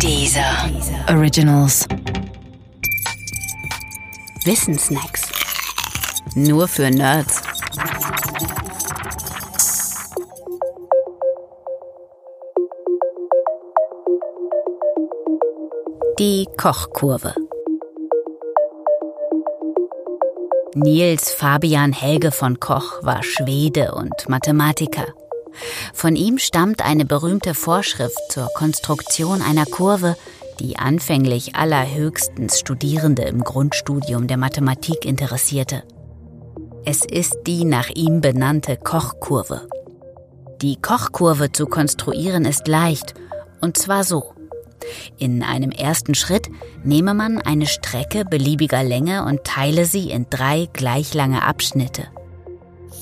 Dieser Originals. Wissensnacks. Nur für Nerds. Die Kochkurve. Niels Fabian Helge von Koch war Schwede und Mathematiker. Von ihm stammt eine berühmte Vorschrift zur Konstruktion einer Kurve, die anfänglich allerhöchstens Studierende im Grundstudium der Mathematik interessierte. Es ist die nach ihm benannte Kochkurve. Die Kochkurve zu konstruieren ist leicht, und zwar so. In einem ersten Schritt nehme man eine Strecke beliebiger Länge und teile sie in drei gleich lange Abschnitte.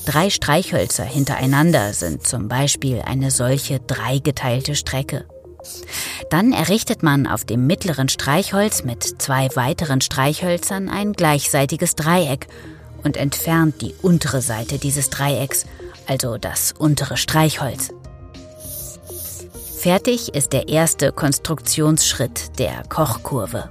Drei Streichhölzer hintereinander sind zum Beispiel eine solche dreigeteilte Strecke. Dann errichtet man auf dem mittleren Streichholz mit zwei weiteren Streichhölzern ein gleichseitiges Dreieck und entfernt die untere Seite dieses Dreiecks, also das untere Streichholz. Fertig ist der erste Konstruktionsschritt der Kochkurve.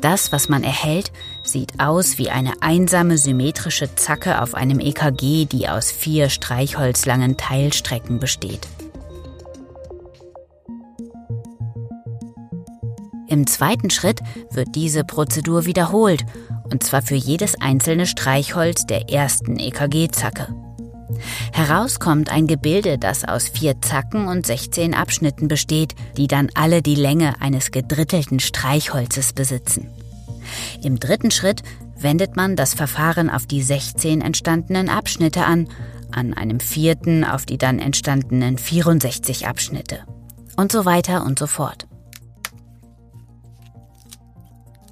Das, was man erhält, sieht aus wie eine einsame symmetrische Zacke auf einem EKG, die aus vier streichholzlangen Teilstrecken besteht. Im zweiten Schritt wird diese Prozedur wiederholt, und zwar für jedes einzelne Streichholz der ersten EKG-Zacke. Heraus kommt ein Gebilde, das aus vier Zacken und 16 Abschnitten besteht, die dann alle die Länge eines gedrittelten Streichholzes besitzen. Im dritten Schritt wendet man das Verfahren auf die 16 entstandenen Abschnitte an, an einem vierten auf die dann entstandenen 64 Abschnitte. Und so weiter und so fort.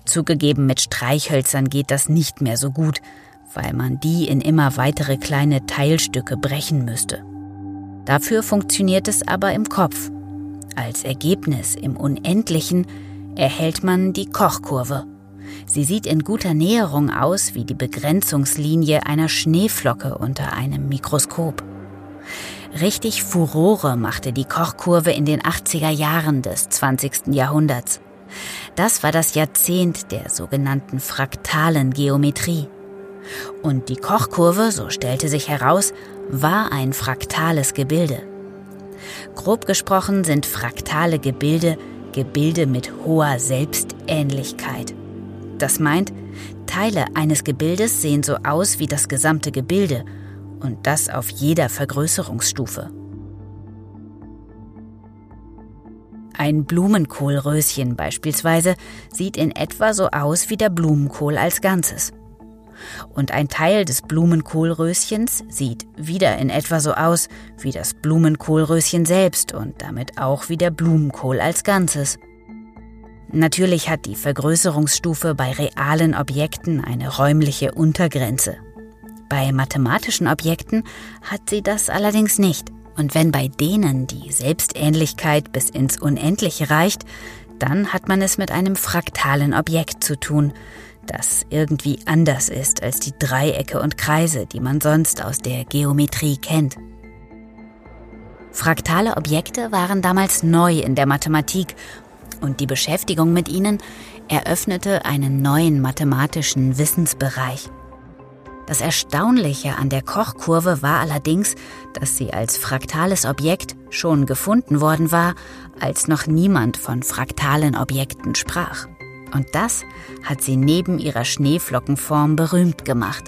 Zugegeben, mit Streichhölzern geht das nicht mehr so gut, weil man die in immer weitere kleine Teilstücke brechen müsste. Dafür funktioniert es aber im Kopf. Als Ergebnis im Unendlichen erhält man die Kochkurve. Sie sieht in guter Näherung aus wie die Begrenzungslinie einer Schneeflocke unter einem Mikroskop. Richtig Furore machte die Kochkurve in den 80er Jahren des 20. Jahrhunderts. Das war das Jahrzehnt der sogenannten fraktalen Geometrie. Und die Kochkurve, so stellte sich heraus, war ein fraktales Gebilde. Grob gesprochen sind fraktale Gebilde Gebilde mit hoher Selbstähnlichkeit. Das meint, Teile eines Gebildes sehen so aus wie das gesamte Gebilde und das auf jeder Vergrößerungsstufe. Ein Blumenkohlröschen beispielsweise sieht in etwa so aus wie der Blumenkohl als Ganzes. Und ein Teil des Blumenkohlröschens sieht wieder in etwa so aus wie das Blumenkohlröschen selbst und damit auch wie der Blumenkohl als Ganzes. Natürlich hat die Vergrößerungsstufe bei realen Objekten eine räumliche Untergrenze. Bei mathematischen Objekten hat sie das allerdings nicht. Und wenn bei denen die Selbstähnlichkeit bis ins Unendliche reicht, dann hat man es mit einem fraktalen Objekt zu tun, das irgendwie anders ist als die Dreiecke und Kreise, die man sonst aus der Geometrie kennt. Fraktale Objekte waren damals neu in der Mathematik und die Beschäftigung mit ihnen eröffnete einen neuen mathematischen Wissensbereich. Das Erstaunliche an der Kochkurve war allerdings, dass sie als fraktales Objekt schon gefunden worden war, als noch niemand von fraktalen Objekten sprach. Und das hat sie neben ihrer Schneeflockenform berühmt gemacht.